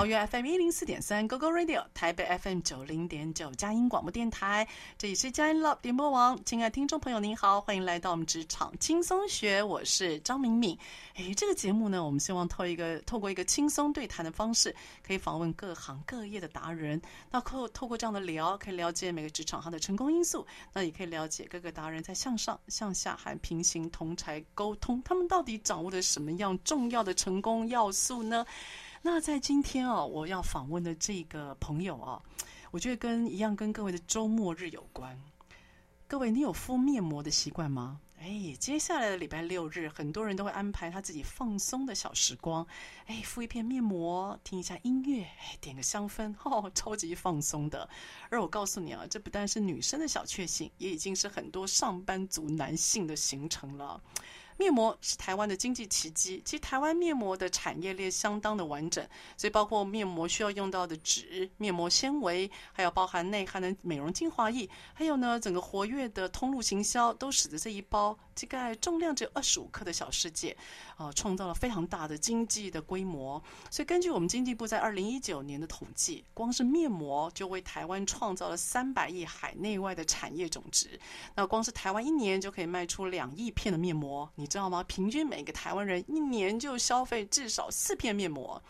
桃园 FM 一零四点三，Go Go Radio，台北 FM 九零点九，佳音广播电台，这里是佳音 Love 联播网。亲爱的听众朋友，您好，欢迎来到我们职场轻松学，我是张敏敏。哎，这个节目呢，我们希望透一个透过一个轻松对谈的方式，可以访问各行各业的达人。那透透过这样的聊，可以了解每个职场它的成功因素，那也可以了解各个达人在向上、向下还平行同侪沟通，他们到底掌握了什么样重要的成功要素呢？那在今天啊，我要访问的这个朋友啊，我觉得跟一样跟各位的周末日有关。各位，你有敷面膜的习惯吗？哎，接下来的礼拜六日，很多人都会安排他自己放松的小时光。哎，敷一片面膜，听一下音乐，点个香氛，哦，超级放松的。而我告诉你啊，这不但是女生的小确幸，也已经是很多上班族男性的行程了。面膜是台湾的经济奇迹。其实台湾面膜的产业链相当的完整，所以包括面膜需要用到的纸、面膜纤维，还有包含内含的美容精华液，还有呢整个活跃的通路行销，都使得这一包这个重量只有二十五克的小世界，啊、创造了非常大的经济的规模。所以根据我们经济部在二零一九年的统计，光是面膜就为台湾创造了三百亿海内外的产业总值。那光是台湾一年就可以卖出两亿片的面膜，你知道吗？平均每个台湾人一年就消费至少四片面膜，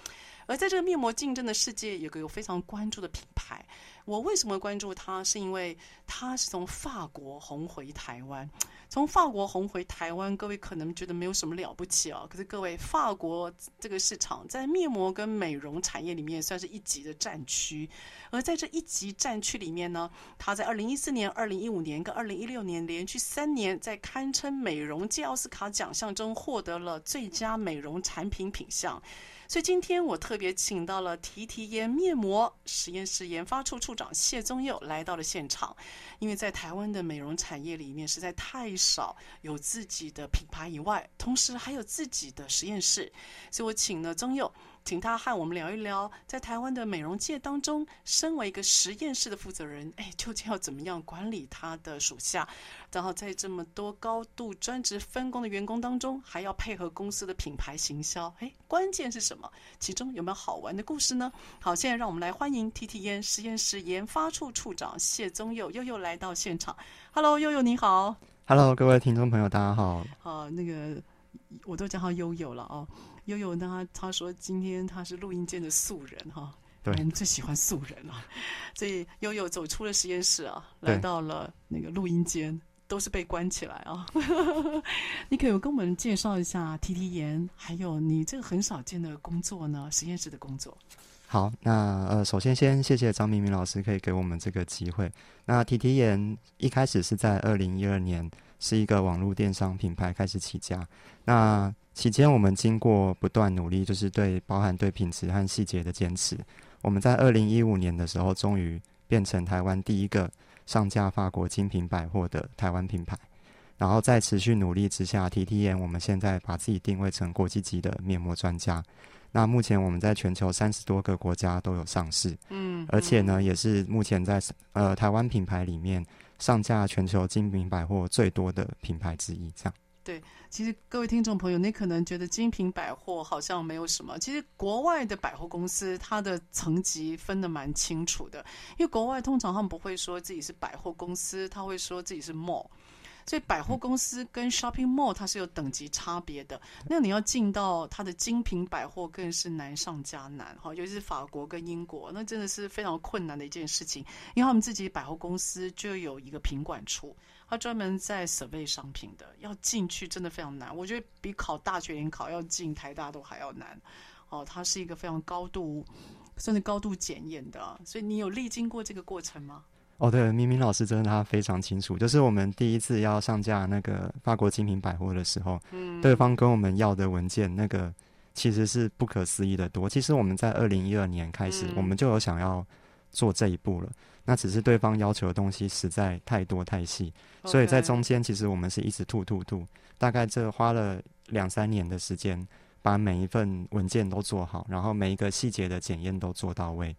而在这个面膜竞争的世界，有个有非常关注的品牌。我为什么关注它？是因为它是从法国红回台湾。从法国红回台湾，各位可能觉得没有什么了不起哦。可是各位，法国这个市场在面膜跟美容产业里面算是一级的战区。而在这一级战区里面呢，它在二零一四年、二零一五年跟二零一六年连续三年，在堪称美容界奥斯卡奖项中获得了最佳美容产品品项。所以今天我特别请到了提提颜面膜实验室研发处处长谢宗佑来到了现场，因为在台湾的美容产业里面实在太少有自己的品牌以外，同时还有自己的实验室，所以我请了宗佑。请他和我们聊一聊，在台湾的美容界当中，身为一个实验室的负责人，哎，究竟要怎么样管理他的属下？然后在这么多高度专职分工的员工当中，还要配合公司的品牌行销，哎，关键是什么？其中有没有好玩的故事呢？好，现在让我们来欢迎提提颜实验室研发处处长谢宗佑佑佑来到现场。Hello，佑佑你好。Hello，各位听众朋友，大家好。好，那个我都叫他悠悠了哦。悠悠他他说今天他是录音间的素人哈，对，我们最喜欢素人了，所以悠悠走出了实验室啊，来到了那个录音间，都是被关起来啊。你可以跟我们介绍一下提提岩，还有你这个很少见的工作呢，实验室的工作。好，那呃，首先先谢谢张明明老师可以给我们这个机会。那提提岩一开始是在二零一二年是一个网络电商品牌开始起家，那。期间，我们经过不断努力，就是对包含对品质和细节的坚持。我们在二零一五年的时候，终于变成台湾第一个上架法国精品百货的台湾品牌。然后在持续努力之下，，TTN 我们现在把自己定位成国际级的面膜专家。那目前我们在全球三十多个国家都有上市，嗯，而且呢，也是目前在呃台湾品牌里面上架全球精品百货最多的品牌之一，这样。对，其实各位听众朋友，你可能觉得精品百货好像没有什么，其实国外的百货公司它的层级分得蛮清楚的，因为国外通常他们不会说自己是百货公司，他会说自己是 mall，所以百货公司跟 shopping mall 它是有等级差别的。那你要进到它的精品百货更是难上加难哈，尤其是法国跟英国，那真的是非常困难的一件事情，因为他们自己百货公司就有一个品管处。他专门在 survey 商品的，要进去真的非常难。我觉得比考大学联考要进台大都还要难。哦，它是一个非常高度，甚至高度检验的。所以你有历经过这个过程吗？哦，对，明明老师真的他非常清楚。就是我们第一次要上架那个法国精品百货的时候，嗯，对方跟我们要的文件，那个其实是不可思议的多。其实我们在二零一二年开始，我们就有想要做这一步了。嗯、那只是对方要求的东西实在太多太细，所以在中间其实我们是一直吐吐吐，大概这花了两三年的时间，把每一份文件都做好，然后每一个细节的检验都做到位。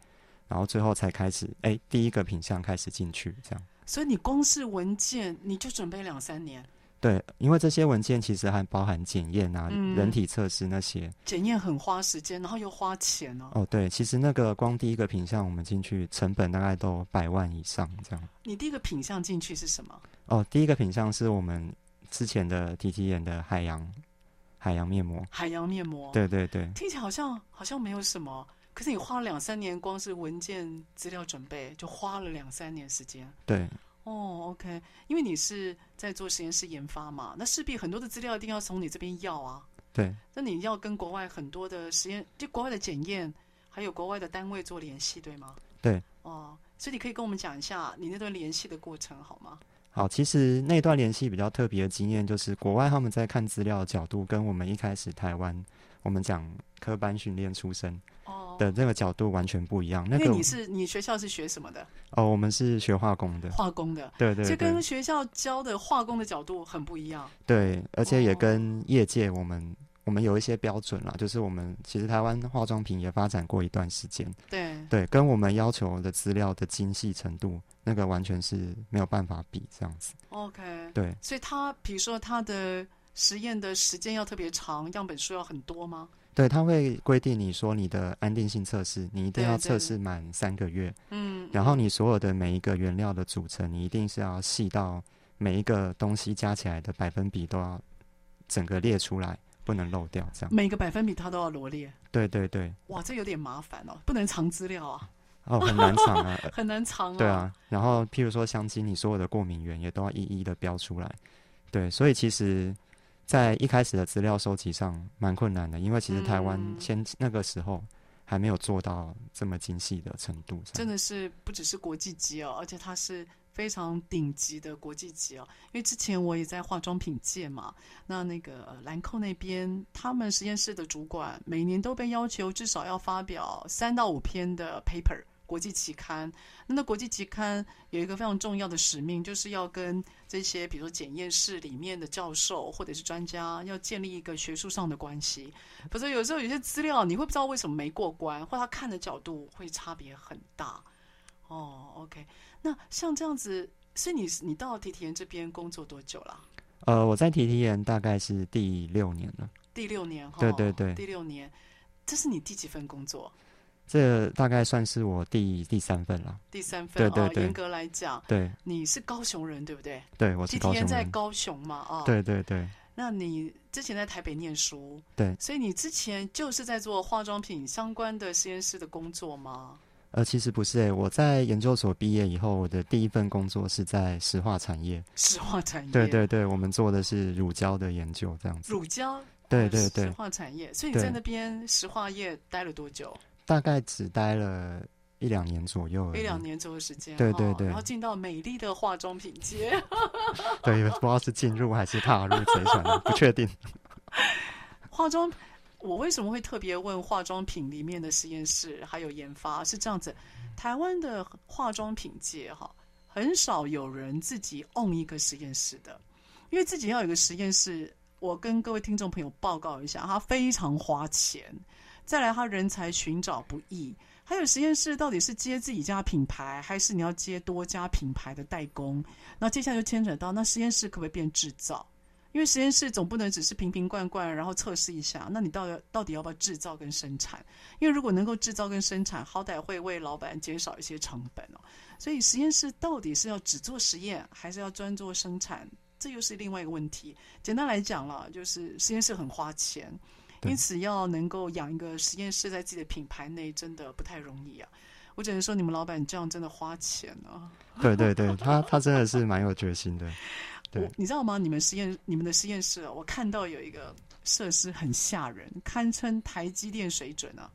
然后最后才开始，哎，第一个品相开始进去，这样。所以你光是文件，你就准备两三年。对，因为这些文件其实还包含检验啊、嗯、人体测试那些。检验很花时间，然后又花钱哦。哦，对，其实那个光第一个品相我们进去，成本大概都百万以上这样。你第一个品相进去是什么？哦，第一个品相是我们之前的 T T 眼的海洋海洋面膜。海洋面膜。对对对。听起来好像好像没有什么。可是你花了两三年，光是文件资料准备就花了两三年时间。对，哦，OK，因为你是在做实验室研发嘛，那势必很多的资料一定要从你这边要啊。对，那你要跟国外很多的实验，就国外的检验，还有国外的单位做联系，对吗？对，哦，所以你可以跟我们讲一下你那段联系的过程，好吗？好，其实那段联系比较特别的经验，就是国外他们在看资料的角度，跟我们一开始台湾我们讲科班训练出身。的这个角度完全不一样。那个，因为你是你学校是学什么的？哦，我们是学化工的。化工的，对对，对，这跟学校教的化工的角度很不一样。对，而且也跟业界我们、哦、我们有一些标准啦，就是我们其实台湾化妆品也发展过一段时间。对对，跟我们要求的资料的精细程度，那个完全是没有办法比这样子。OK。对，所以他比如说他的实验的时间要特别长，样本数要很多吗？对，他会规定你说你的安定性测试，你一定要测试满三个月。嗯，然后你所有的每一个原料的组成，你一定是要细到每一个东西加起来的百分比都要整个列出来，不能漏掉。这样每个百分比它都要罗列。对对对。哇，这有点麻烦哦，不能藏资料啊。哦，很难藏啊，很难藏啊。对啊，然后譬如说香精，你所有的过敏源也都要一一的标出来。对，所以其实。在一开始的资料收集上蛮困难的，因为其实台湾先那个时候还没有做到这么精细的程度。真的是不只是国际级哦，而且它是非常顶级的国际级哦。因为之前我也在化妆品界嘛，那那个兰蔻那边，他们实验室的主管每年都被要求至少要发表三到五篇的 paper。国际期刊，那那国际期刊有一个非常重要的使命，就是要跟这些比如说检验室里面的教授或者是专家，要建立一个学术上的关系。否则有时候有些资料你会不知道为什么没过关，或他看的角度会差别很大。哦，OK，那像这样子，所以你你到提提研这边工作多久了？呃，我在提提研大概是第六年了。第六年，对对对，第六年，这是你第几份工作？这大概算是我第第三份了。第三份，对对对，哦，严格来讲，对，你是高雄人，对不对？对，我是高雄人。在高雄嘛？哦，对对对。那你之前在台北念书，对，所以你之前就是在做化妆品相关的实验室的工作吗？呃，其实不是诶，我在研究所毕业以后，我的第一份工作是在石化产业。石化产业，对对对，我们做的是乳胶的研究，这样子。乳胶，对对对，石化产业。所以你在那边石化业待了多久？大概只待了一两年左右，一两年左右时间。对对对，然后进到美丽的化妆品界。对，不知道是进入还是踏入贼船，不确定。化妆，我为什么会特别问化妆品里面的实验室还有研发？是这样子，台湾的化妆品界哈，很少有人自己 own 一个实验室的，因为自己要有一个实验室，我跟各位听众朋友报告一下，它非常花钱。再来，他人才寻找不易，还有实验室到底是接自己家品牌，还是你要接多家品牌的代工？那接下来就牵扯到，那实验室可不可以变制造？因为实验室总不能只是瓶瓶罐罐，然后测试一下。那你到底到底要不要制造跟生产？因为如果能够制造跟生产，好歹会为老板减少一些成本哦。所以实验室到底是要只做实验，还是要专做生产？这又是另外一个问题。简单来讲了，就是实验室很花钱。因此，要能够养一个实验室在自己的品牌内，真的不太容易啊！我只能说，你们老板这样真的花钱啊。对对对，他他真的是蛮有决心的。对，你知道吗？你们实验你们的实验室，啊我看到有一个设施很吓人，堪称台积电水准啊，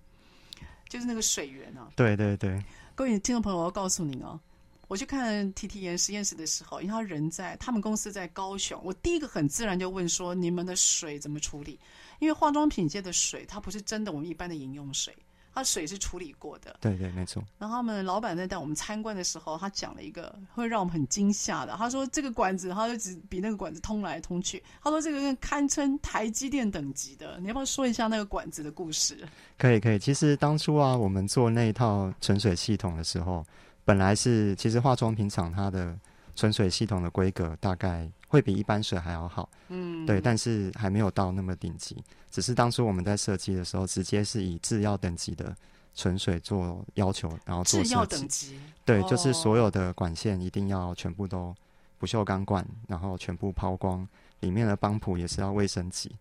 就是那个水源啊。对对对，各位听众朋友，我要告诉您啊，我去看 T T 研实验室的时候，因为他人在他们公司在高雄，我第一个很自然就问说：你们的水怎么处理？因为化妆品界的水，它不是真的我们一般的饮用水。它水是处理过的，对对，没错。然后他们老板在带我们参观的时候，他讲了一个会让我们很惊吓的。他说这个管子，他就只比那个管子通来通去。他说这个堪称台积电等级的。你要不要说一下那个管子的故事？可以可以。其实当初啊，我们做那一套纯水系统的时候，本来是其实化妆品厂它的纯水系统的规格大概会比一般水还要好，嗯，对，但是还没有到那么顶级。只是当初我们在设计的时候，直接是以制药等级的纯水做要求，然后做设计。制药等级，对，哦、就是所有的管线一定要全部都不锈钢管，然后全部抛光，里面的帮浦也是要卫生级。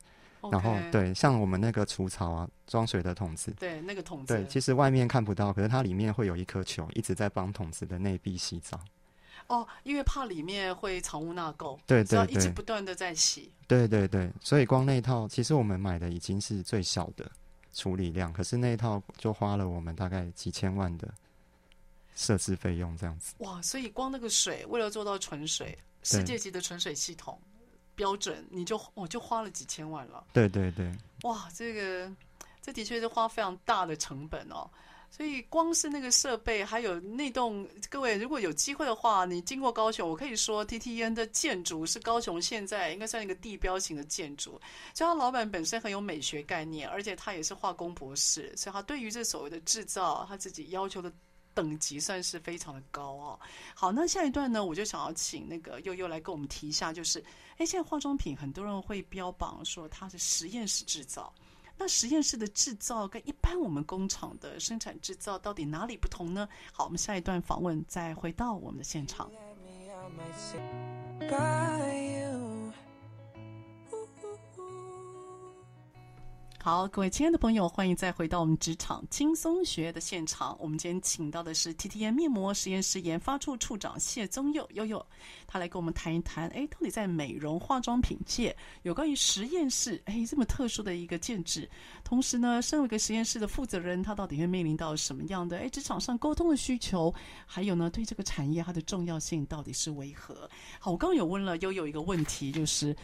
然后对，像我们那个除草啊，装水的桶子，对，那个桶子，对，其实外面看不到，可是它里面会有一颗球一直在帮桶子的内壁洗澡。哦，因为怕里面会藏污纳垢，对对对，要一直不断的在洗。对对对，所以光那一套，其实我们买的已经是最小的处理量，可是那一套就花了我们大概几千万的设置费用，这样子。哇，所以光那个水，为了做到纯水，世界级的纯水系统标准，你就哦就花了几千万了。对对对。哇，这个这的确是花非常大的成本哦。所以光是那个设备，还有那栋，各位如果有机会的话，你经过高雄，我可以说 TTN 的建筑是高雄现在应该算一个地标型的建筑。所以他老板本身很有美学概念，而且他也是化工博士，所以他对于这所谓的制造，他自己要求的等级算是非常的高哦。好，那下一段呢，我就想要请那个悠悠来跟我们提一下，就是，哎，现在化妆品很多人会标榜说它是实验室制造。那实验室的制造跟一般我们工厂的生产制造到底哪里不同呢？好，我们下一段访问再回到我们的现场。好，各位亲爱的朋友，欢迎再回到我们职场轻松学的现场。我们今天请到的是 TTN 面膜实验室研发处处长谢宗佑悠悠，他来跟我们谈一谈，哎，到底在美容化妆品界有关于实验室，哎，这么特殊的一个建制。同时呢，身为一个实验室的负责人，他到底会面临到什么样的哎职场上沟通的需求？还有呢，对这个产业它的重要性到底是为何？好，我刚刚有问了悠悠一个问题，就是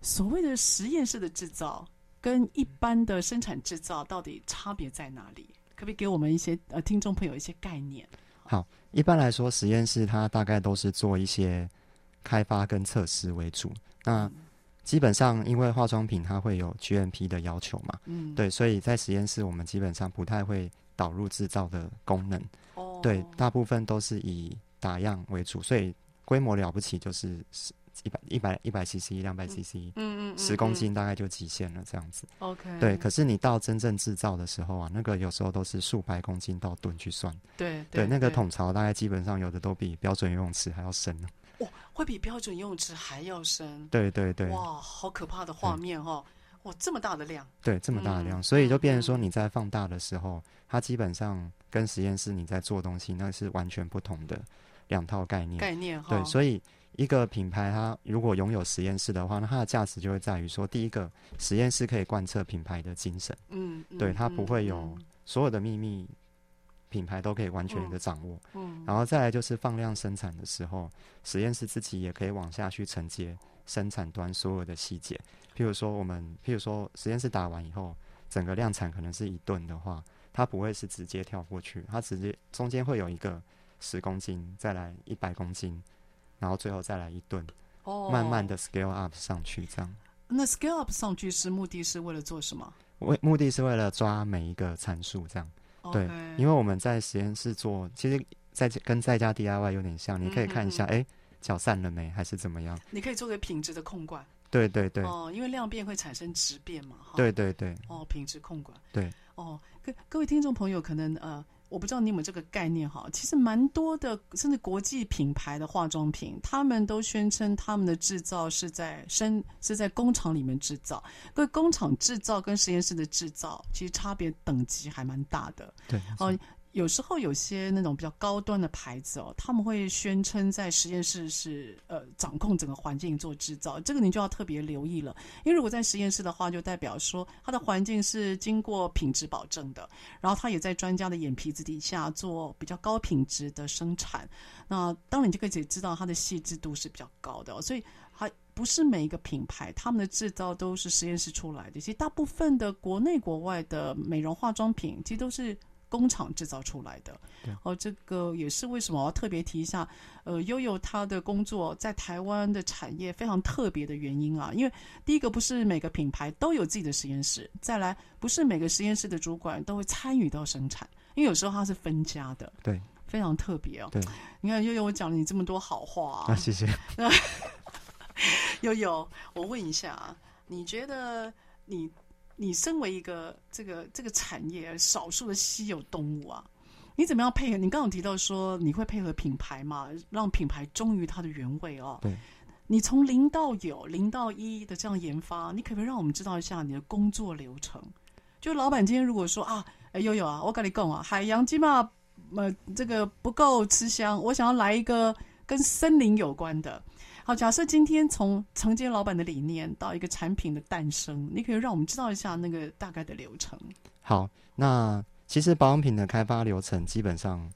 所谓的实验室的制造。跟一般的生产制造到底差别在哪里？可不可以给我们一些呃听众朋友一些概念？好，一般来说，实验室它大概都是做一些开发跟测试为主。那基本上，因为化妆品它会有 GMP 的要求嘛，嗯，对，所以在实验室我们基本上不太会导入制造的功能。哦，对，大部分都是以打样为主，所以规模了不起就是。一百一百一百 CC 两百 CC，嗯嗯，十公斤大概就极限了，这样子。OK，对。可是你到真正制造的时候啊，那个有时候都是数百公斤到吨去算。对对，对，那个桶槽大概基本上有的都比标准游泳池还要深呢。哇，会比标准游泳池还要深？对对对。哇，好可怕的画面哈！哇，这么大的量。对，这么大的量，嗯、所以就变成说你在放大的时候，它基本上跟实验室你在做东西那是完全不同的两套概念。概念哈。对，所以。一个品牌，它如果拥有实验室的话，那它的价值就会在于说，第一个，实验室可以贯彻品牌的精神，嗯，对，它不会有所有的秘密，品牌都可以完全的掌握，嗯，然后再来就是放量生产的时候，实验室自己也可以往下去承接生产端所有的细节，譬如说我们，譬如说实验室打完以后，整个量产可能是一吨的话，它不会是直接跳过去，它直接中间会有一个十公斤，再来一百公斤。然后最后再来一顿，哦，慢慢的 scale up 上去，这样。那 scale up 上去是目的是为了做什么？为目的是为了抓每一个参数，这样。对，因为我们在实验室做，其实在跟在家 DIY 有点像，你可以看一下，哎、嗯，搅散了没，还是怎么样？你可以做个品质的控管。对对对。哦，因为量变会产生质变嘛。对对对。哦，品质控管。对。哦，各各位听众朋友，可能呃。我不知道你有没有这个概念哈，其实蛮多的，甚至国际品牌的化妆品，他们都宣称他们的制造是在生是在工厂里面制造。各位，工厂制造跟实验室的制造其实差别等级还蛮大的。对，哦，有时候有些那种比较高端的牌子哦，他们会宣称在实验室是呃掌控整个环境做制造，这个你就要特别留意了。因为如果在实验室的话，就代表说它的环境是经过品质保证的，然后它也在专家的眼皮子底下做比较高品质的生产。那当然你就可以知道它的细致度是比较高的，所以还不是每一个品牌他们的制造都是实验室出来的。其实大部分的国内国外的美容化妆品，其实都是。工厂制造出来的，哦，这个也是为什么我要特别提一下。呃，悠悠他的工作在台湾的产业非常特别的原因啊，因为第一个不是每个品牌都有自己的实验室，再来不是每个实验室的主管都会参与到生产，因为有时候他是分家的，对，非常特别哦。对，你看悠悠，我讲了你这么多好话啊，啊谢谢。那 悠悠，我问一下啊，你觉得你？你身为一个这个这个产业少数的稀有动物啊，你怎么样配合？你刚刚提到说你会配合品牌嘛，让品牌忠于它的原味哦。对。你从零到有、零到一的这样研发，你可不可以让我们知道一下你的工作流程？就老板今天如果说啊，哎悠悠啊，我跟你讲啊，海洋基嘛，呃，这个不够吃香，我想要来一个跟森林有关的。好，假设今天从承接老板的理念到一个产品的诞生，你可以让我们知道一下那个大概的流程。好，那其实保养品的开发流程基本上，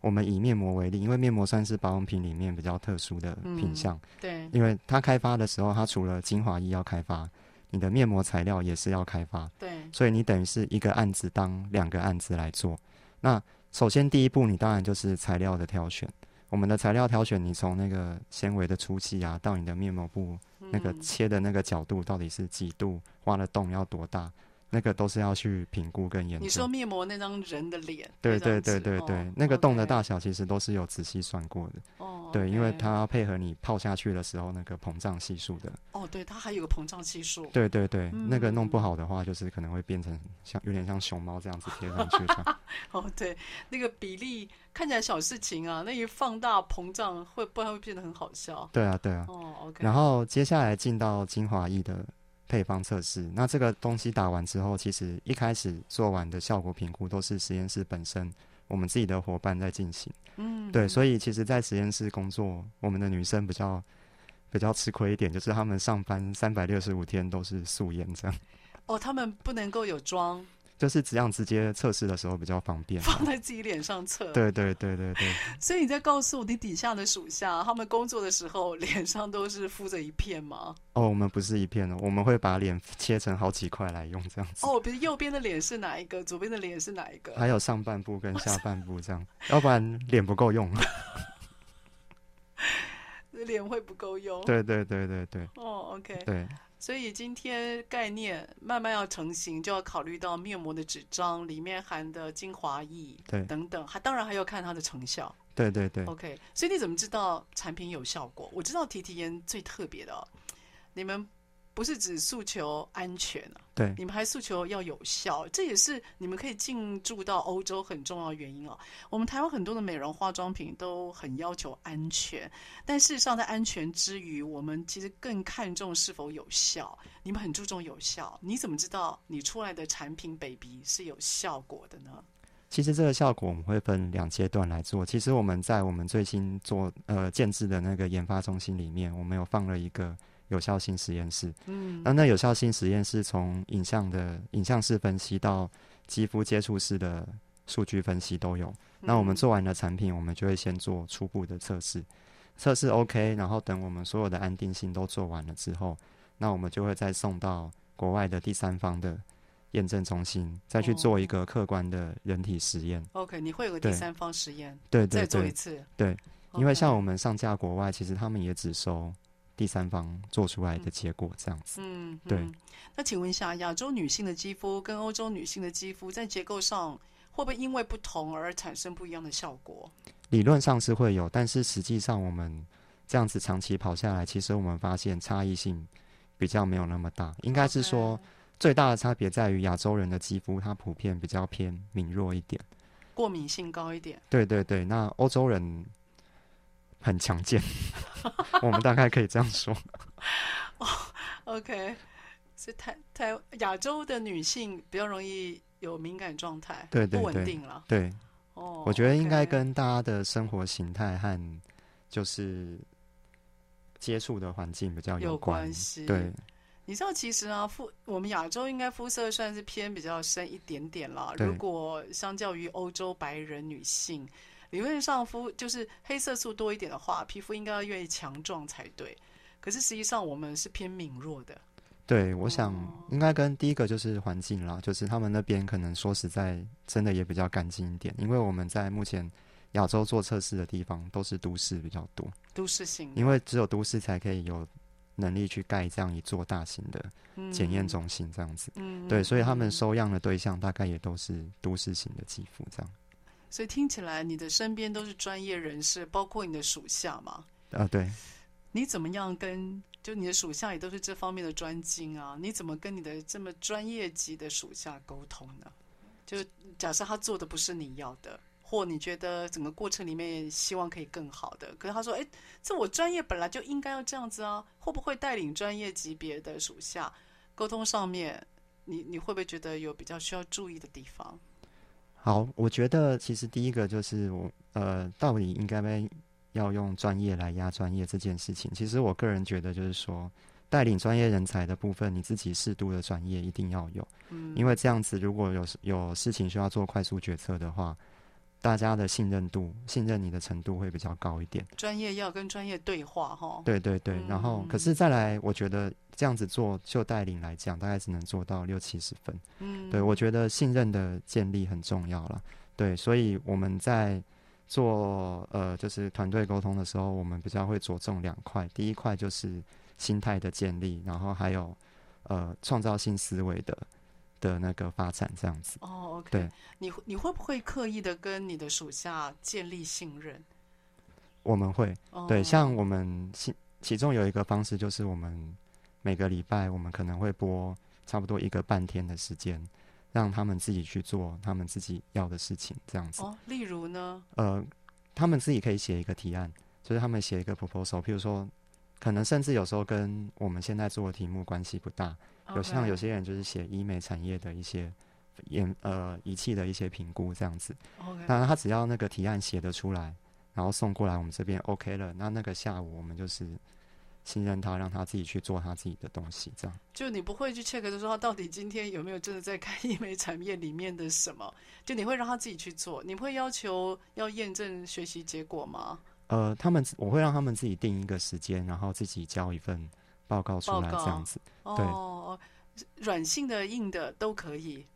我们以面膜为例，因为面膜算是保养品里面比较特殊的品项。嗯，对，因为它开发的时候，它除了精华液要开发，你的面膜材料也是要开发。对，所以你等于是一个案子当两个案子来做。那首先第一步，你当然就是材料的挑选。我们的材料挑选，你从那个纤维的粗细啊，到你的面膜布那个切的那个角度到底是几度，挖的洞要多大。那个都是要去评估跟研究。你说面膜那张人的脸，对对对对对，哦、那个洞的大小其实都是有仔细算过的。哦，对，因为它要配合你泡下去的时候那个膨胀系数的。哦，对，它还有个膨胀系数。对对对，嗯、那个弄不好的话，就是可能会变成像有点像熊猫这样子贴上去的。哦，对，那个比例看起来小事情啊，那一放大膨胀会不然会变得很好笑。对啊，对啊。哦，OK。然后接下来进到精华液的。配方测试，那这个东西打完之后，其实一开始做完的效果评估都是实验室本身我们自己的伙伴在进行。嗯，对，所以其实，在实验室工作，我们的女生比较比较吃亏一点，就是她们上班三百六十五天都是素颜这样。哦，她们不能够有妆。就是这样直接测试的时候比较方便，放在自己脸上测。对对对对对。所以你在告诉你底下的属下，他们工作的时候脸上都是敷着一片吗？哦，我们不是一片的，我们会把脸切成好几块来用这样子。哦，比如右边的脸是哪一个，左边的脸是哪一个？还有上半部跟下半部这样，要不然脸不够用。脸会不够用。对对对对对。哦，OK。对。所以今天概念慢慢要成型，就要考虑到面膜的纸张里面含的精华液，对，等等，还当然还要看它的成效。对对对。OK，所以你怎么知道产品有效果？我知道提提颜最特别的哦，你们。不是只诉求安全啊，对，你们还诉求要有效，这也是你们可以进驻到欧洲很重要的原因哦。我们台湾很多的美容化妆品都很要求安全，但事实上在安全之余，我们其实更看重是否有效。你们很注重有效，你怎么知道你出来的产品 baby 是有效果的呢？其实这个效果我们会分两阶段来做。其实我们在我们最新做呃建制的那个研发中心里面，我们有放了一个。有效性实验室，嗯，那那有效性实验室从影像的影像式分析到肌肤接触式的数据分析都有。那我们做完的产品，我们就会先做初步的测试，测试 OK，然后等我们所有的安定性都做完了之后，那我们就会再送到国外的第三方的验证中心，再去做一个客观的人体实验。OK，你会有个第三方实验，对，对，对，再做一次。对，因为像我们上架国外，其实他们也只收。第三方做出来的结果这样子，嗯，对。那请问一下，亚洲女性的肌肤跟欧洲女性的肌肤在结构上会不会因为不同而产生不一样的效果？理论上是会有，但是实际上我们这样子长期跑下来，其实我们发现差异性比较没有那么大。应该是说最大的差别在于亚洲人的肌肤它普遍比较偏敏弱一点，过敏性高一点。对对对，那欧洲人。很强健，我们大概可以这样说。哦、oh,，OK，是台台亚洲的女性比较容易有敏感状态，对对对，不稳定了。对哦，我觉得应该跟大家的生活形态和就是接触的环境比较有关。有关系。对，你知道其实啊，肤我们亚洲应该肤色算是偏比较深一点点了。如果相较于欧洲白人女性，理论上肤就是黑色素多一点的话，皮肤应该要越强壮才对。可是实际上我们是偏敏弱的。对，我想应该跟第一个就是环境啦，就是他们那边可能说实在真的也比较干净一点，因为我们在目前亚洲做测试的地方都是都市比较多，都市型，因为只有都市才可以有能力去盖这样一座大型的检验中心这样子，嗯，对，所以他们收样的对象大概也都是都市型的肌肤这样。所以听起来你的身边都是专业人士，包括你的属下嘛？啊，对。你怎么样跟就你的属下也都是这方面的专精啊？你怎么跟你的这么专业级的属下沟通呢？就假设他做的不是你要的，或你觉得整个过程里面希望可以更好的，可是他说：“哎，这我专业本来就应该要这样子啊。”会不会带领专业级别的属下沟通上面，你你会不会觉得有比较需要注意的地方？好，我觉得其实第一个就是我呃，到底应该没。要用专业来压专业这件事情，其实我个人觉得就是说，带领专业人才的部分，你自己适度的专业一定要有，嗯，因为这样子如果有有事情需要做快速决策的话，大家的信任度、信任你的程度会比较高一点。专业要跟专业对话，哈，对对对，然后可是再来，我觉得这样子做就带领来讲，大概只能做到六七十分，嗯，对，我觉得信任的建立很重要了，对，所以我们在。做呃，就是团队沟通的时候，我们比较会着重两块。第一块就是心态的建立，然后还有呃创造性思维的的那个发展，这样子。哦，OK。对，你你会不会刻意的跟你的属下建立信任？我们会，对，像我们其其中有一个方式，就是我们每个礼拜我们可能会播差不多一个半天的时间。让他们自己去做他们自己要的事情，这样子。哦，例如呢？呃，他们自己可以写一个提案，就是他们写一个 proposal。譬如说，可能甚至有时候跟我们现在做的题目关系不大。有像有些人就是写医美产业的一些验呃仪器的一些评估这样子。然，他只要那个提案写得出来，然后送过来我们这边 OK 了，那那个下午我们就是。信任他，让他自己去做他自己的东西，这样。就你不会去 check 就说，他到底今天有没有真的在看 医美产业里面的什么？就你会让他自己去做，你会要求要验证学习结果吗？呃，他们我会让他们自己定一个时间，然后自己交一份报告出来，这样子。对，哦，软性的、硬的都可以。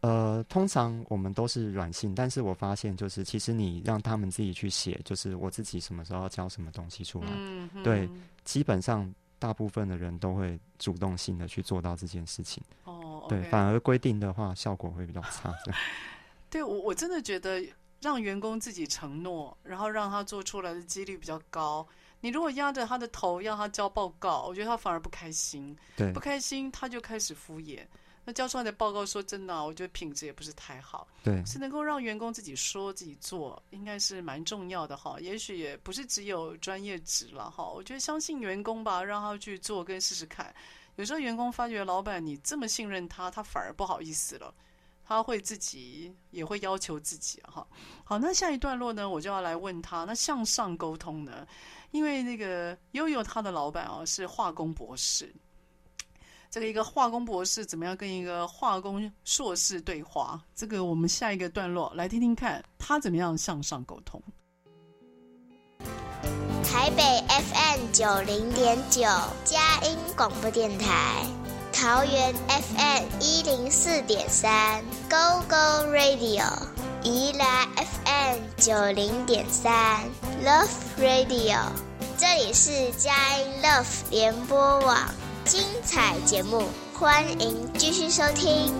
呃，通常我们都是软性，但是我发现就是，其实你让他们自己去写，就是我自己什么时候要交什么东西出来，嗯、对，基本上大部分的人都会主动性的去做到这件事情。哦，对反而规定的话，效果会比较差。对，我我真的觉得让员工自己承诺，然后让他做出来的几率比较高。你如果压着他的头要他交报告，我觉得他反而不开心。对，不开心他就开始敷衍。那交出来的报告，说真的啊，我觉得品质也不是太好。对，是能够让员工自己说自己做，应该是蛮重要的哈。也许也不是只有专业值了哈。我觉得相信员工吧，让他去做跟试试看。有时候员工发觉老板你这么信任他，他反而不好意思了，他会自己也会要求自己哈。好，那下一段落呢，我就要来问他，那向上沟通呢？因为那个悠悠他的老板哦是化工博士。这个一个化工博士怎么样跟一个化工硕士对话？这个我们下一个段落来听听看，他怎么样向上沟通。台北 FM 九零点九佳音广播电台，桃园 FM 一零四点三 Go Go Radio，宜兰 FM 九零点三 Love Radio，这里是佳音 Love 联播网。精彩节目，欢迎继续收听。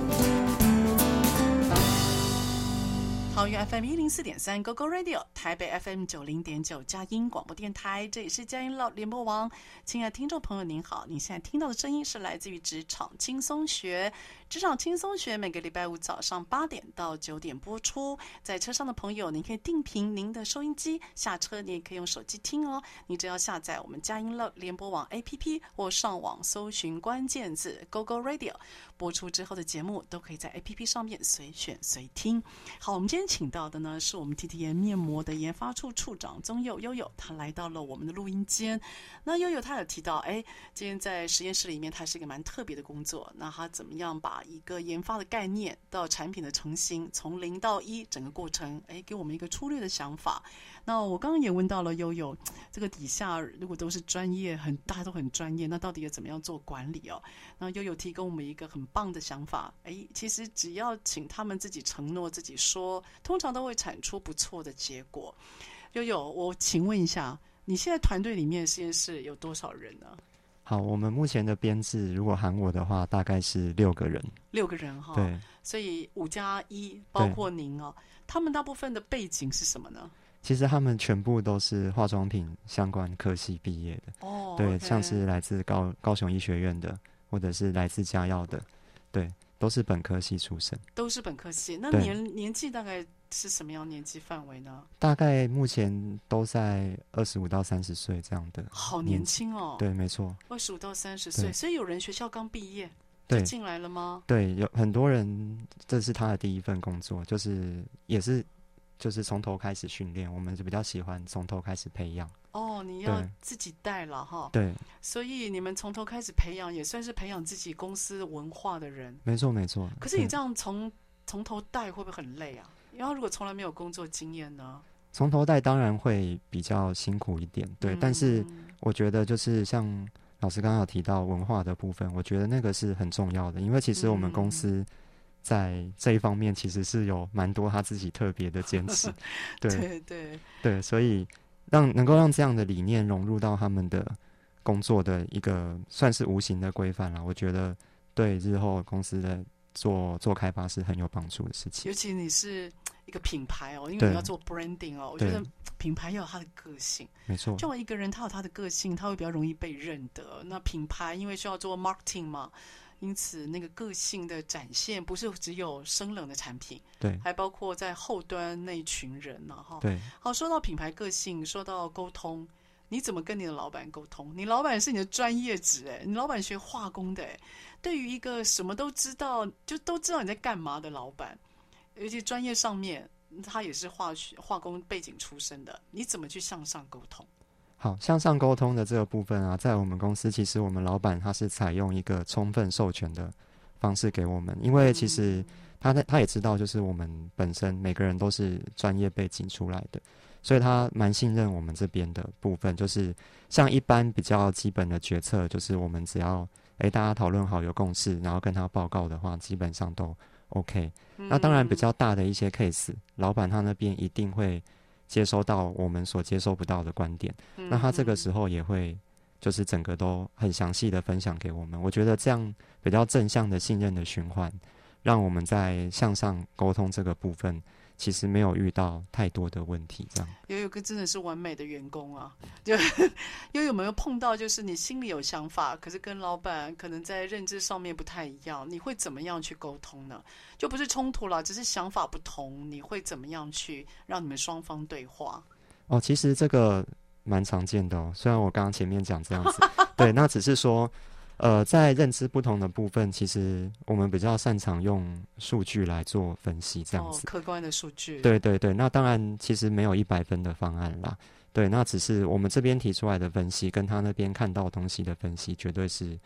桃园 FM 一零四点三 GoGo Radio，台北 FM 九零点九佳音广播电台，这里是佳音乐联播网。亲爱的听众朋友，您好，您现在听到的声音是来自于职场轻松学。职场轻松学每个礼拜五早上八点到九点播出，在车上的朋友，您可以定频您的收音机，下车你也可以用手机听哦。你只要下载我们佳音乐联播网 APP 或上网搜寻关键字 “GoGo Radio”，播出之后的节目都可以在 APP 上面随选随听。好，我们今天请到的呢是我们 TTN 面膜的研发处处长宗佑悠悠，他来到了我们的录音间。那悠悠他有提到，哎，今天在实验室里面，他是一个蛮特别的工作。那他怎么样把一个研发的概念到产品的成型，从零到一整个过程，哎，给我们一个粗略的想法。那我刚刚也问到了悠悠，这个底下如果都是专业，很大家都很专业，那到底要怎么样做管理哦？那悠悠提供我们一个很棒的想法，哎，其实只要请他们自己承诺、自己说，通常都会产出不错的结果。悠悠，我请问一下，你现在团队里面实验室有多少人呢？好，我们目前的编制，如果喊我的话，大概是六个人。六个人哈，对，所以五加一包括您哦。他们大部分的背景是什么呢？其实他们全部都是化妆品相关科系毕业的。哦，对、像是来自高高雄医学院的，或者是来自嘉药的，对，都是本科系出身。都是本科系，那年年纪大概？是什么样年纪范围呢？大概目前都在二十五到三十岁这样的。好年轻哦！对，没错。二十五到三十岁，所以有人学校刚毕业就进来了吗？对，有很多人，这是他的第一份工作，就是也是就是从头开始训练。我们就比较喜欢从头开始培养。哦，你要自己带了哈。对。所以你们从头开始培养，也算是培养自己公司文化的人。没错，没错。可是你这样从从头带会不会很累啊？然后，如果从来没有工作经验呢？从头带当然会比较辛苦一点，对。嗯、但是我觉得，就是像老师刚刚有提到文化的部分，我觉得那个是很重要的，因为其实我们公司在这一方面其实是有蛮多他自己特别的坚持，对对对对，所以让能够让这样的理念融入到他们的工作的一个算是无形的规范了，我觉得对日后公司的。做做开发是很有帮助的事情，尤其你是一个品牌哦，因为你要做 branding 哦，我觉得品牌要有它的个性，没错。就一个人他有他的个性，他会比较容易被认得。那品牌因为需要做 marketing 嘛，因此那个个性的展现不是只有生冷的产品，对，还包括在后端那一群人呢，哈。对。好，说到品牌个性，说到沟通，你怎么跟你的老板沟通？你老板是你的专业职哎，你老板学化工的哎。对于一个什么都知道，就都知道你在干嘛的老板，尤其专业上面，他也是化学化工背景出身的，你怎么去向上沟通？好，向上沟通的这个部分啊，在我们公司，其实我们老板他是采用一个充分授权的方式给我们，因为其实他他也知道，就是我们本身每个人都是专业背景出来的，所以他蛮信任我们这边的部分，就是像一般比较基本的决策，就是我们只要。诶，大家讨论好有共识，然后跟他报告的话，基本上都 OK。嗯。那当然比较大的一些 case，老板他那边一定会接收到我们所接收不到的观点。嗯。那他这个时候也会就是整个都很详细的分享给我们。我觉得这样比较正向的信任的循环，让我们在向上沟通这个部分。其实没有遇到太多的问题，这样。悠悠哥真的是完美的员工啊！就悠悠没有碰到，就是你心里有想法，可是跟老板可能在认知上面不太一样，你会怎么样去沟通呢？就不是冲突了，只是想法不同，你会怎么样去让你们双方对话？哦，其实这个蛮常见的哦。虽然我刚刚前面讲这样子，对，那只是说。呃，在认知不同的部分，其实我们比较擅长用数据来做分析，这样子。哦，客观的数据。对对对，那当然其实没有一百分的方案啦。对，那只是我们这边提出来的分析，跟他那边看到东西的分析绝对是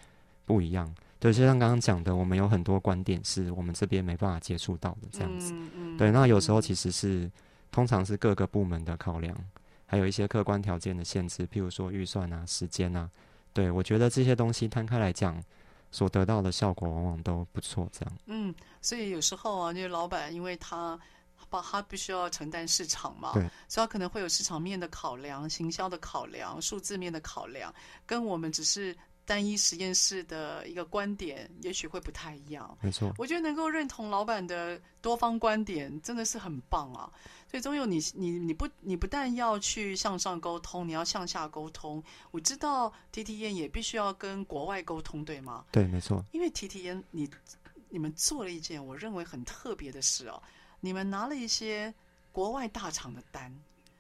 不一样。对，就像刚刚讲的，我们有很多观点是我们这边没办法接触到的，这样子。嗯嗯。对，那有时候其实是，通常是各个部门的考量，还有一些客观条件的限制，譬如说预算啊、时间啊。对，我觉得这些东西摊开来讲，所得到的效果往往都不错。这样，嗯，所以有时候啊，那个老板因为他把他必须要承担市场嘛，对，所以他可能会有市场面的考量、行销的考量、数字面的考量，跟我们只是单一实验室的一个观点，也许会不太一样。没错，我觉得能够认同老板的多方观点，真的是很棒啊。最终有你，你你不你不但要去向上沟通，你要向下沟通。我知道 TTN 也必须要跟国外沟通，对吗？对，没错。因为 TTN 你你们做了一件我认为很特别的事哦，你们拿了一些国外大厂的单，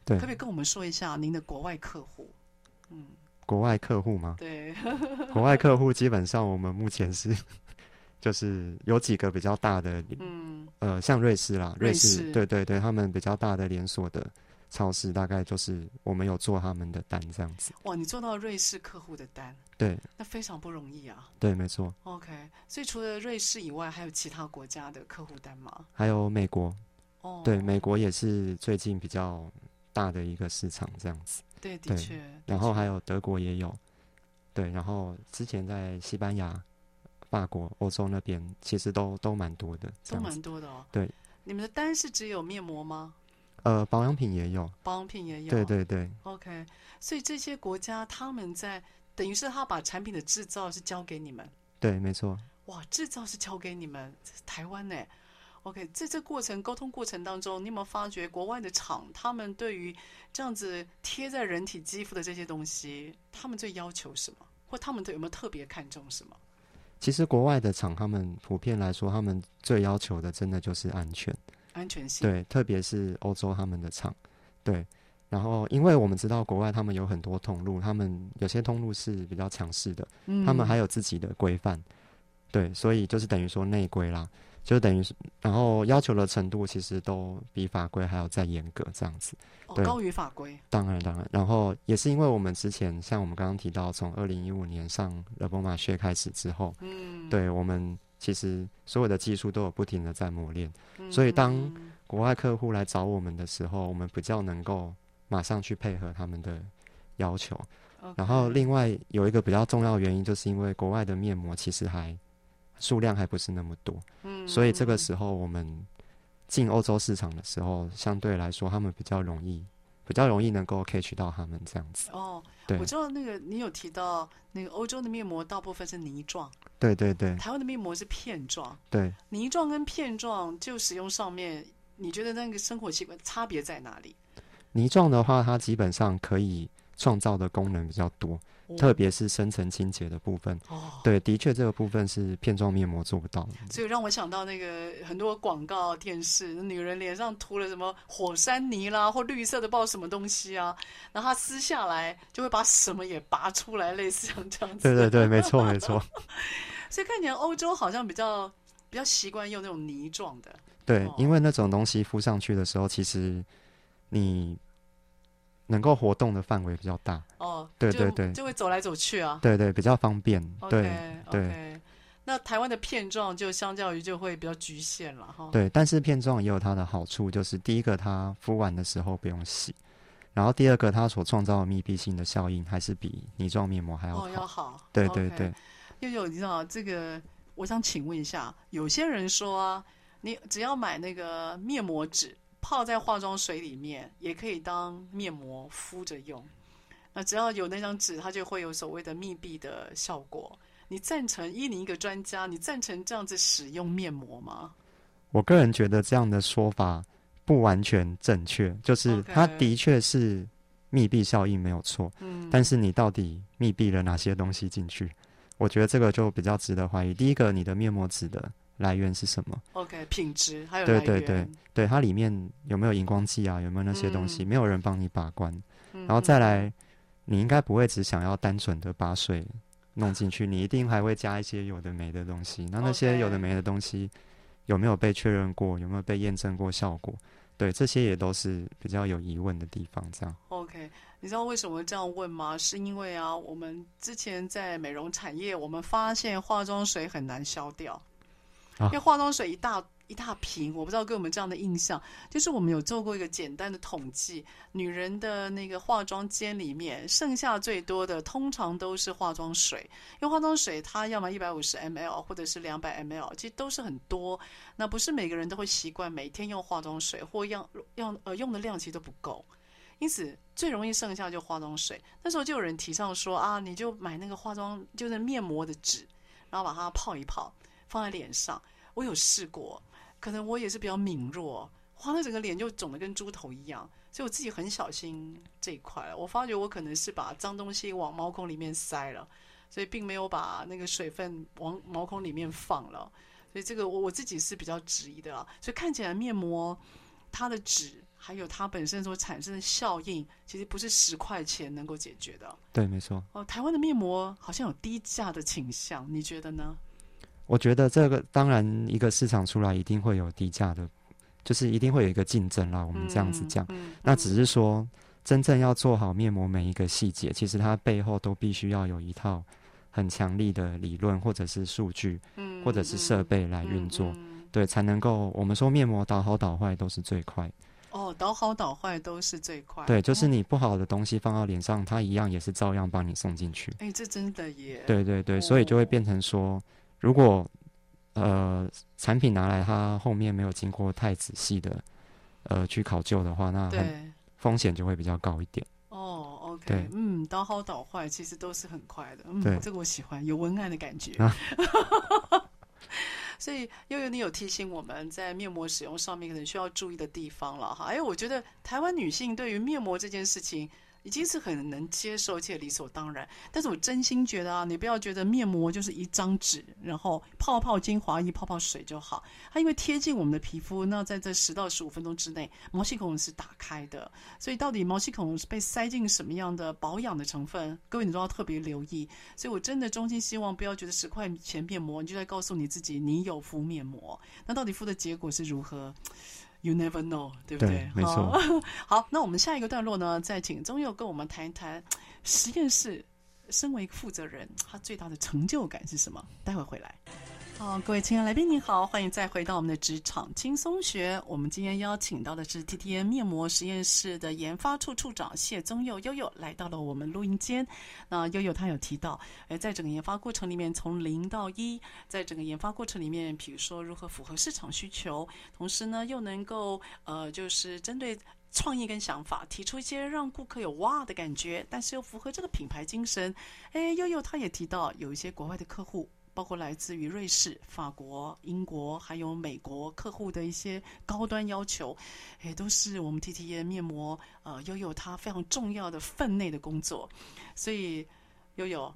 对，可不可以跟我们说一下您的国外客户？嗯，国外客户吗？对，国外客户基本上我们目前是，就是有几个比较大的，嗯，呃，像瑞士啦，瑞士，瑞士对对对，他们比较大的连锁的。超市大概就是我们有做他们的单这样子。哇，你做到瑞士客户的单？对，那非常不容易啊。对，没错。OK，所以除了瑞士以外，还有其他国家的客户单吗？还有美国。哦，对，美国也是最近比较大的一个市场这样子。对，的确。然后还有德国也有。对，然后之前在西班牙、法国、欧洲那边，其实都都蛮多的。都蛮多的哦。对。你们的单是只有面膜吗？呃，保养品也有，保养品也有，对对对。OK，所以这些国家他们在等于是他把产品的制造是交给你们，对，没错。哇，制造是交给你们，台湾呢？OK，在这过程沟通过程当中，你有没有发觉国外的厂他们对于这样子贴在人体肌肤的这些东西，他们最要求什么，或他们有没有特别看重什么？其实国外的厂，他们普遍来说，他们最要求的真的就是安全。安全性对，特别是欧洲他们的厂，对，然后因为我们知道国外他们有很多通路，他们有些通路是比较强势的，嗯，他们还有自己的规范，对，所以就是等于说内规啦，就等于是，然后要求的程度其实都比法规还要再严格这样子，对，哦，高于法规，当然当然，然后也是因为我们之前像我们刚刚提到，从二零一五年上 Le Bon Marché 开始之后，嗯，对我们。其实所有的技术都有不停的在磨练，所以当国外客户来找我们的时候，我们比较能够马上去配合他们的要求。然后另外有一个比较重要的原因，就是因为国外的面膜其实还数量还不是那么多，嗯。所以这个时候我们进欧洲市场的时候，相对来说他们比较容易。比较容易能够 catch 到他们这样子。哦，对，我知道那个你有提到那个欧洲的面膜大部分是泥状，对对对，台湾的面膜是片状，对，泥状跟片状就使用上面，你觉得那个生活习惯差别在哪里？泥状的话，它基本上可以创造的功能比较多。特别是深层清洁的部分，哦，对，的确这个部分是片状面膜做不到的。所以让我想到那个很多广告电视，女人脸上涂了什么火山泥啦，或绿色的不知道什么东西啊，然后她撕下来就会把什么也拔出来，类似像这样子。对对对，没错没错。所以看起来欧洲好像比较比较习惯用那种泥状的。对，哦，因为那种东西敷上去的时候，其实你。能够活动的范围比较大哦，对对对，就会走来走去啊，对对，比较方便。对对.那台湾的片状就相较于就会比较局限了哈。对，但是片状也有它的好处，就是第一个它敷完的时候不用洗，然后第二个它所创造的密闭性的效应还是比泥状面膜还要好。哦，要好。对对对。又有你知道这个，我想请问一下，有些人说啊，你只要买那个面膜纸。泡在化妆水里面也可以当面膜敷着用，那只要有那张纸，它就会有所谓的密闭的效果。你赞成？依你一个专家，你赞成这样子使用面膜吗？我个人觉得这样的说法不完全正确，就是它的确是密闭效应没有错，嗯，但是你到底密闭了哪些东西进去？我觉得这个就比较值得怀疑。第一个，你的面膜纸的。来源是什么？OK，品质还有对对对对，它里面有没有荧光剂啊？有没有那些东西？嗯、没有人帮你把关，嗯、然后再来，你应该不会只想要单纯的把水弄进去，你一定还会加一些有的没的东西。那那些有的没的东西有没有被确认过？有没有被验证过效果？对，这些也都是比较有疑问的地方。这样 OK，你知道为什么这样问吗？是因为啊，我们之前在美容产业，我们发现化妆水很难消掉。因为化妆水一大一大瓶，我不知道给我们这样的印象，就是我们有做过一个简单的统计，女人的那个化妆间里面剩下最多的，通常都是化妆水。因为化妆水它要么一百五十 ml 或者是两百 ml，其实都是很多。那不是每个人都会习惯每天用化妆水，或用用呃用的量其实都不够，因此最容易剩下就化妆水。那时候就有人提倡说啊，你就买那个化妆就是面膜的纸，然后把它泡一泡。放在脸上，我有试过，可能我也是比较敏弱，哇，那整个脸就肿得跟猪头一样，所以我自己很小心这一块。我发觉我可能是把脏东西往毛孔里面塞了，所以并没有把那个水分往毛孔里面放了。所以这个我我自己是比较质疑的啦。所以看起来面膜它的纸还有它本身所产生的效应，其实不是十块钱能够解决的。对，没错。哦，台湾的面膜好像有低价的倾向，你觉得呢？我觉得这个当然一个市场出来一定会有低价的，就是一定会有一个竞争啦。我们这样子讲，嗯嗯、那只是说真正要做好面膜每一个细节，其实它背后都必须要有一套很强力的理论或者是数据，或者是设备来运作，嗯嗯嗯、对，才能够我们说面膜倒好倒坏都是最快。哦，倒好倒坏都是最快。对，就是你不好的东西放到脸上，它一样也是照样帮你送进去。哎，这真的耶。对对对，哦、所以就会变成说，如果呃产品拿来它后面没有经过太仔细的呃去考究的话，那很风险就会比较高一点。哦，OK，对嗯，导好导坏其实都是很快的。嗯，对这个我喜欢，有文案的感觉。啊 所以悠悠，你有提醒我们在面膜使用上面可能需要注意的地方了哈。哎，我觉得台湾女性对于面膜这件事情已经是很能接受且理所当然。但是我真心觉得啊，你不要觉得面膜就是一张纸，然后泡泡精华液、泡泡水就好。它因为贴近我们的皮肤，那在这十到十五分钟之内，毛细孔是打开的。所以到底毛细孔是被塞进什么样的保养的成分，各位你都要特别留意。所以我真的衷心希望不要觉得十块钱面膜，你就在告诉你自己你有敷面膜，那到底敷的结果是如何？You never know，对不对？对，没错。好，那我们下一个段落呢，再请钟佑跟我们谈一谈实验室，身为负责人，他最大的成就感是什么？待会回来。好，各位亲爱的来宾，你好，欢迎再回到我们的职场轻松学。我们今天邀请到的是 TTN 面膜实验室的研发处处长谢宗佑悠悠来到了我们录音间。那悠悠他有提到，诶，在整个研发过程里面，从零到一，在整个研发过程里面，比如说如何符合市场需求，同时呢又能够呃，就是针对创意跟想法，提出一些让顾客有哇的感觉，但是又符合这个品牌精神。诶，悠悠他也提到，有一些国外的客户。包括来自于瑞士、法国、英国，还有美国客户的一些高端要求，也都是我们 TTN 面膜呃悠悠它非常重要的分内的工作。所以悠悠，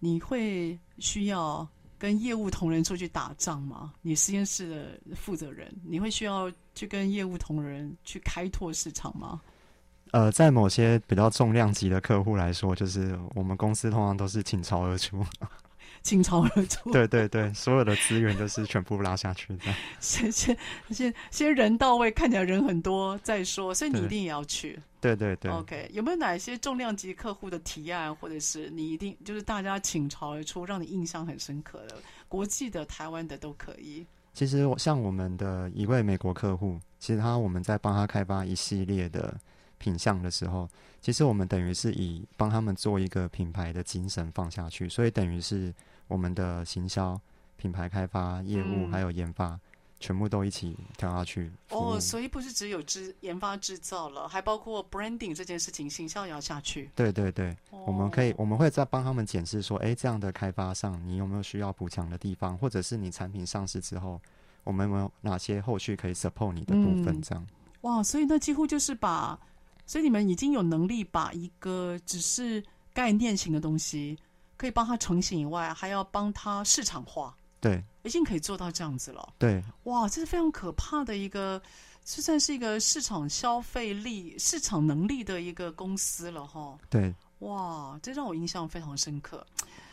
你会需要跟业务同仁出去打仗吗？你实验室的负责人，你会需要去跟业务同仁去开拓市场吗？呃，在某些比较重量级的客户来说，就是我们公司通常都是倾巢而出。倾巢而出，对对对，所有的资源都是全部拉下去的。先先先先人到位，看起来人很多再说，所以你一定也要去。对对对。OK，有没有哪些重量级客户的提案，或者是你一定就是大家倾巢而出，让你印象很深刻的，国际的、台湾的都可以。其实我像我们的一位美国客户，其实他我们在帮他开发一系列的品相的时候，其实我们等于是以帮他们做一个品牌的精神放下去，所以等于是。我们的行销、品牌开发、业务还有研发，嗯、全部都一起跳下去。哦，所以不是只有制研发制造了，还包括 branding 这件事情，行销也要下去。对对对，哦、我们可以，我们会再帮他们检视说，哎，这样的开发上，你有没有需要补强的地方，或者是你产品上市之后，我们有没有哪些后续可以 support 你的部分？嗯、这样。哇，所以那几乎就是把，所以你们已经有能力把一个只是概念型的东西。可以帮他成型以外，还要帮他市场化。对，已经可以做到这样子了。对，哇，这是非常可怕的一个，就算是一个市场消费力、市场能力的一个公司了哈。对，哇，这让我印象非常深刻。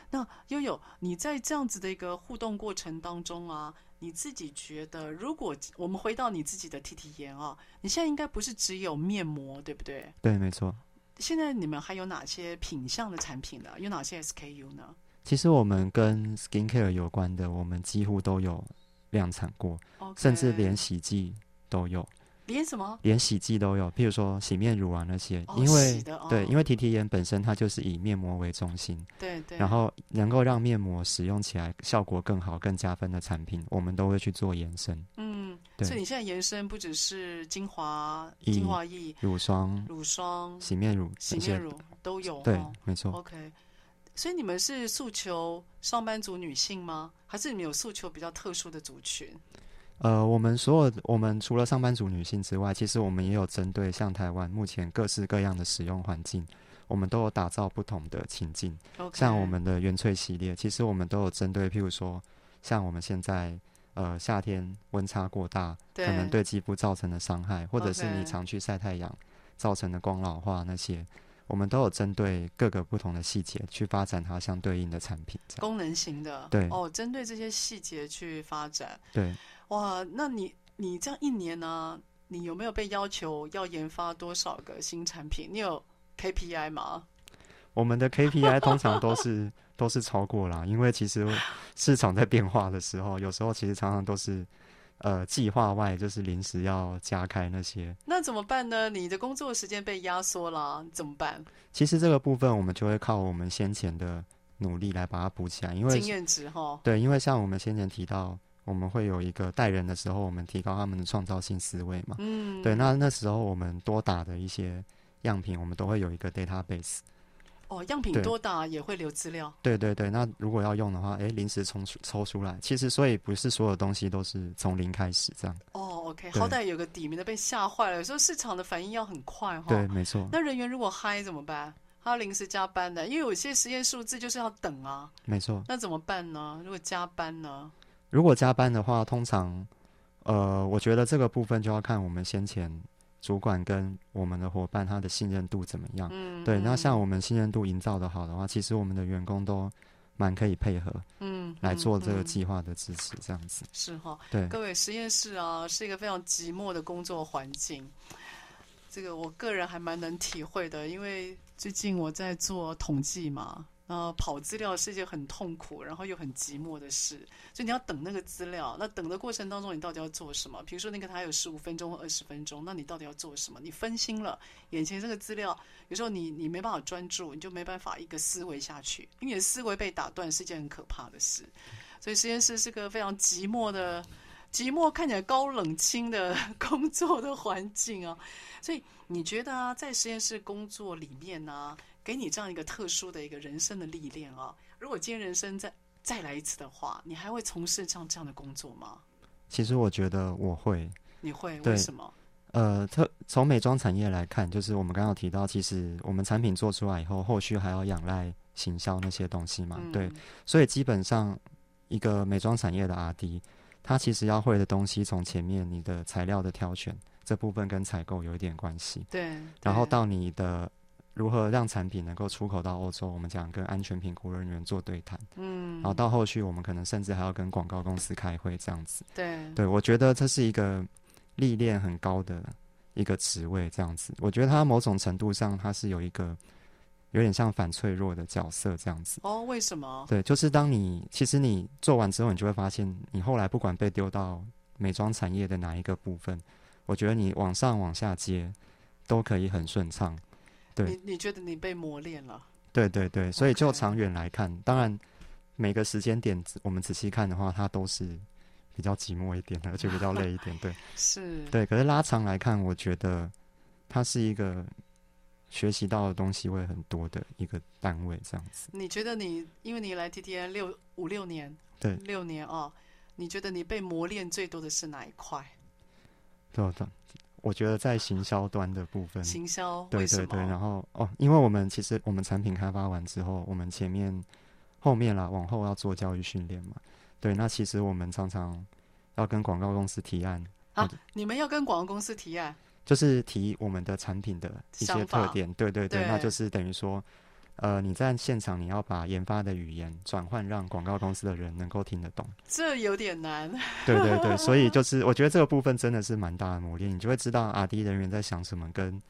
那悠悠，你在这样子的一个互动过程当中啊，你自己觉得，如果我们回到你自己的 TT 颜啊，你现在应该不是只有面膜，对不对？对，没错。现在你们还有哪些品相的产品呢？有哪些 SKU 呢？其实我们跟 skincare 有关的，我们几乎都有量产过.甚至连洗剂都有。连什么？连洗剂都有，譬如说洗面乳啊那些，哦、因为、哦、对，因为 TTN 本身它就是以面膜为中心，对对，然后能够让面膜使用起来效果更好、更加分的产品，我们都会去做延伸。嗯，对所以你现在延伸不只是精华、精华液、乳霜、乳霜、洗面乳、洗面乳都有。对，哦、没错。OK，所以你们是诉求上班族女性吗？还是你们有诉求比较特殊的族群？呃，我们所有我们除了上班族女性之外，其实我们也有针对像台湾目前各式各样的使用环境，我们都有打造不同的情境。像我们的原萃系列，其实我们都有针对，譬如说，像我们现在呃夏天温差过大，可能对肌肤造成的伤害，或者是你常去晒太阳造成的光老化那些，我们都有针对各个不同的细节去发展它相对应的产品。功能型的，对哦，针对这些细节去发展。对，哇，那你你这样一年呢、你有没有被要求要研发多少个新产品？你有 KPI 吗？我们的 KPI 通常都是 都是超过啦，因为其实市场在变化的时候，有时候其实常常都是呃计划外，就是临时要加开那些。那怎么办呢？你的工作时间被压缩了，怎么办？其实这个部分我们就会靠我们先前的努力来把它补起来，因为经验值哈。对，因为像我们先前提到，我们会有一个带人的时候，我们提高他们的创造性思维嘛。嗯，对，那那时候我们多打的一些样品，我们都会有一个 database。哦，样品多打也会留资料。对对对，那如果要用的话，哎，临时抽出抽出来，其实所以不是所有东西都是从零开始这样。哦，OK，好歹有个底，免得被吓坏了。有时候市场的反应要很快哈。对，没错，那人员如果嗨怎么办？他要临时加班的，因为有些实验数字就是要等啊。没错。那怎么办呢？如果加班呢？如果加班的话，通常，呃，我觉得这个部分就要看我们先前主管跟我们的伙伴他的信任度怎么样。嗯，对，那嗯像我们信任度营造的好的话，其实我们的员工都蛮可以配合嗯来做这个计划的支持，这样子。是哈。对，各位，实验室啊是一个非常寂寞的工作环境，这个我个人还蛮能体会的，因为最近我在做统计嘛，呃跑资料是一件很痛苦，然后又很寂寞的事，所以你要等那个资料，那等的过程当中你到底要做什么？比如说那个他有十五分钟或二十分钟，那你到底要做什么？你分心了，眼前这个资料，有时候你你没办法专注，你就没办法一个思维下去，因为你的思维被打断是一件很可怕的事，所以实验室是个非常寂寞的。寂寞看起来高冷清的 工作的环境啊，所以你觉得啊，在实验室工作里面呢、给你这样一个特殊的一个人生的历练啊，如果今天人生再再来一次的话，你还会从事像这样的工作吗？其实我觉得我会。你会？为什么？呃，特从美妆产业来看，就是我们刚刚有提到，其实我们产品做出来以后，后续还要仰赖行销那些东西嘛。嗯、对，所以基本上一个美妆产业的 RD。它其实要会的东西，从前面你的材料的挑选这部分跟采购有一点关系，对，然后到你的如何让产品能够出口到欧洲，我们讲跟安全评估人员做对谈，嗯，然后到后续我们可能甚至还要跟广告公司开会这样子，对，对，我觉得这是一个历练很高的一个职位这样子，我觉得它某种程度上它是有一个。有点像反脆弱的角色这样子哦？为什么？对，就是当你其实你做完之后，你就会发现，你后来不管被丢到美妆产业的哪一个部分，我觉得你往上往下接都可以很顺畅。对，你你觉得你被磨练了？对对对，所以就长远来看，当然每个时间点我们仔细看的话，它都是比较寂寞一点的，而且比较累一点。对，是，对。可是拉长来看，我觉得它是一个。学习到的东西会很多的一个单位，这样子。你觉得你，因为你来 TTN 六五六年，对，六年哦，你觉得你被磨练最多的是哪一块？对对，我觉得在行销端的部分，行销，对对对，然后哦，因为我们其实我们产品开发完之后，我们前面后面啦，往后要做教育训练嘛，对，那其实我们常常要跟广告公司提案啊，你们要跟广告公司提案。就是提我们的产品的一些特点，对对对，对那就是等于说，呃，你在现场你要把研发的语言转换，让广告公司的人能够听得懂。这有点难。对对对，所以 就是我觉得这个部分真的是蛮大的磨练，你就会知道阿迪人员在想什么，跟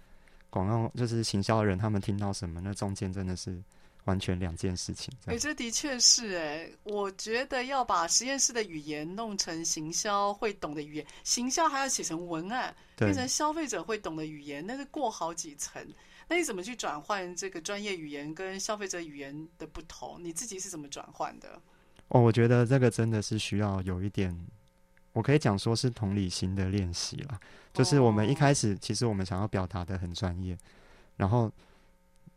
广告就是行销人他们听到什么，那中间真的是。完全两件事情。哎、欸，这的确是哎、欸，我觉得要把实验室的语言弄成行销会懂的语言，行销还要写成文案，变成消费者会懂的语言，那是过好几层。那你怎么去转换这个专业语言跟消费者语言的不同？你自己是怎么转换的？哦，我觉得这个真的是需要有一点，我可以讲说是同理心的练习啦。就是我们一开始，其实我们想要表达的很专业，然后。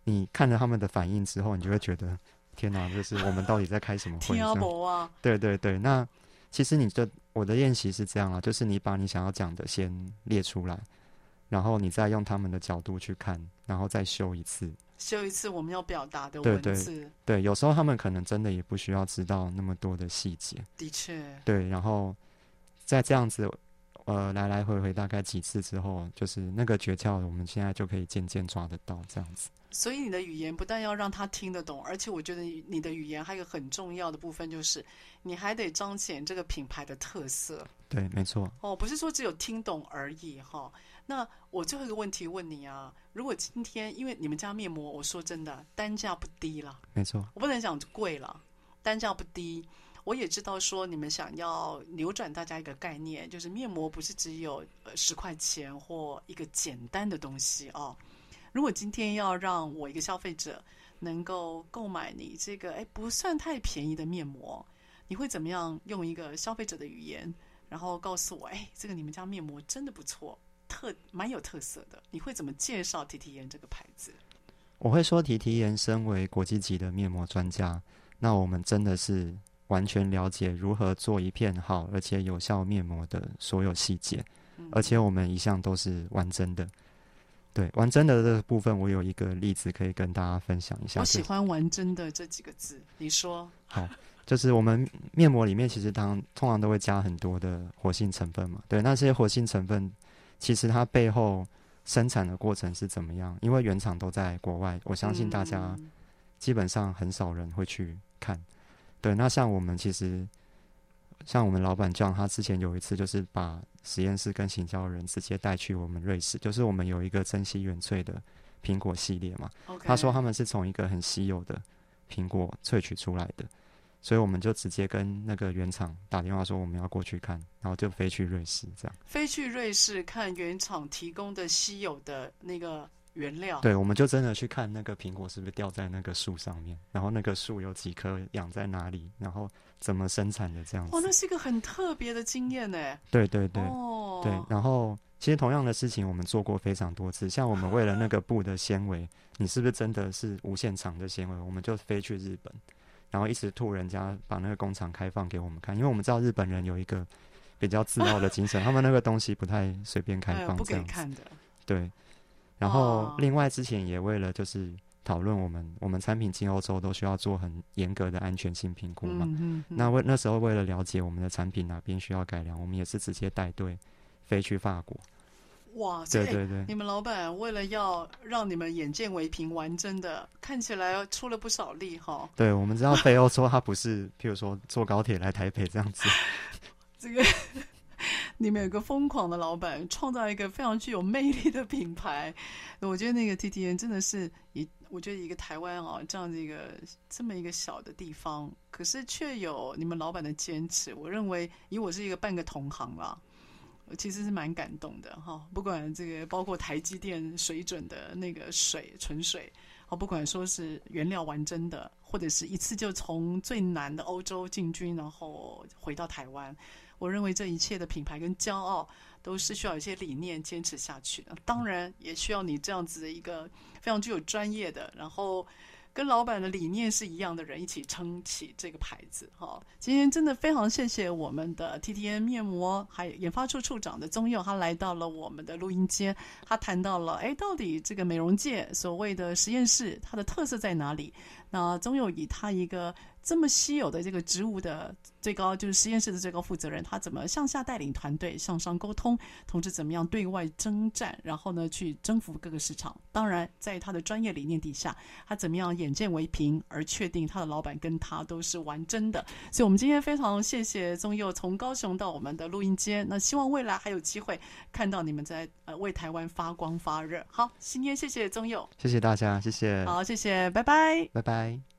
你看了他们的反应之后，你就会觉得天哪，就是我们到底在开什么会？天啊！对对对，那其实你的我的练习是这样啊，就是你把你想要讲的先列出来，然后你再用他们的角度去看，然后再修一次，修一次我们要表达的文字。对对对，有时候他们可能真的也不需要知道那么多的细节。的确。对，然后在这样子呃来来回回大概几次之后，就是那个诀窍，我们现在就可以渐渐抓得到这样子。所以你的语言不但要让他听得懂，而且我觉得你的语言还有个很重要的部分，就是你还得彰显这个品牌的特色。对，没错。哦，不是说只有听懂而已哈。那我最后一个问题问你啊，如果今天因为你们家面膜，我说真的单价不低了，没错，我不能讲贵了，单价不低。我也知道说你们想要扭转大家一个概念，就是面膜不是只有呃十块钱或一个简单的东西哦。如果今天要让我一个消费者能够购买你这个哎不算太便宜的面膜，你会怎么样用一个消费者的语言，然后告诉我哎这个你们家面膜真的不错，特蛮有特色的。你会怎么介绍提提颜这个牌子？我会说提提颜身为国际级的面膜专家，那我们真的是完全了解如何做一片好而且有效面膜的所有细节，嗯、而且我们一向都是完真的。对，完真的这个部分，我有一个例子可以跟大家分享一下。我喜欢“完真的”这几个字，你说。好，就是我们面膜里面其实当通常都会加很多的活性成分嘛。对，那些活性成分其实它背后生产的过程是怎么样？因为原厂都在国外，我相信大家基本上很少人会去看。嗯、对，那像我们其实。像我们老板这样，他之前有一次就是把实验室跟行销人直接带去我们瑞士，就是我们有一个珍稀原萃的苹果系列嘛。他说他们是从一个很稀有的苹果萃取出来的，所以我们就直接跟那个原厂打电话说我们要过去看，然后就飞去瑞士这样。飞去瑞士看原厂提供的稀有的那个原料。对，我们就真的去看那个苹果是不是掉在那个树上面，然后那个树有几棵养在哪里，然后。怎么生产的这样子？哦，那是一个很特别的经验呢。对对对，哦，对。然后，其实同样的事情我们做过非常多次。像我们为了那个布的纤维，你是不是真的是无限长的纤维？我们就飞去日本，然后一直吐人家把那个工厂开放给我们看，因为我们知道日本人有一个比较自傲的精神，他们那个东西不太随便开放，不给看的。对。然后，另外之前也为了就是。讨论我们我们产品进欧洲都需要做很严格的安全性评估嘛？那为那时候为了了解我们的产品哪边需要改良，我们也是直接带队飞去法国。哇，对对对！你们老板为了要让你们眼见为凭，玩真的看起来出了不少力哈。对，我们知道北欧说，他不是譬如说坐高铁来台北这样子。这个。你们有个疯狂的老板，创造一个非常具有魅力的品牌。我觉得那个 T T N 真的是一，我觉得一个台湾啊这样的一个这么一个小的地方，可是却有你们老板的坚持。我认为，以我是一个半个同行啦，我我其实是蛮感动的哈。不管这个包括台积电水准的那个水纯水，哦，不管说是原料完真的，或者是一次就从最南的欧洲进军，然后回到台湾。我认为这一切的品牌跟骄傲都是需要一些理念坚持下去的，当然也需要你这样子的一个非常具有专业的，然后。跟老板的理念是一样的人一起撑起这个牌子哈。今天真的非常谢谢我们的 T T N 面膜还有研发处处长的宗佑，他来到了我们的录音间，他谈到了哎，到底这个美容界所谓的实验室它的特色在哪里？那宗佑以他一个这么稀有的这个职务的最高就是实验室的最高负责人，他怎么向下带领团队向上沟通，同时怎么样对外征战，然后呢去征服各个市场？当然，在他的专业理念底下，他怎么样？眼见为凭，而确定他的老板跟他都是玩真的，所以，我们今天非常谢谢宗佑从高雄到我们的录音间。那希望未来还有机会看到你们在呃为台湾发光发热。好，今天谢谢宗佑，谢谢大家，谢谢，好，谢谢，拜拜，拜拜。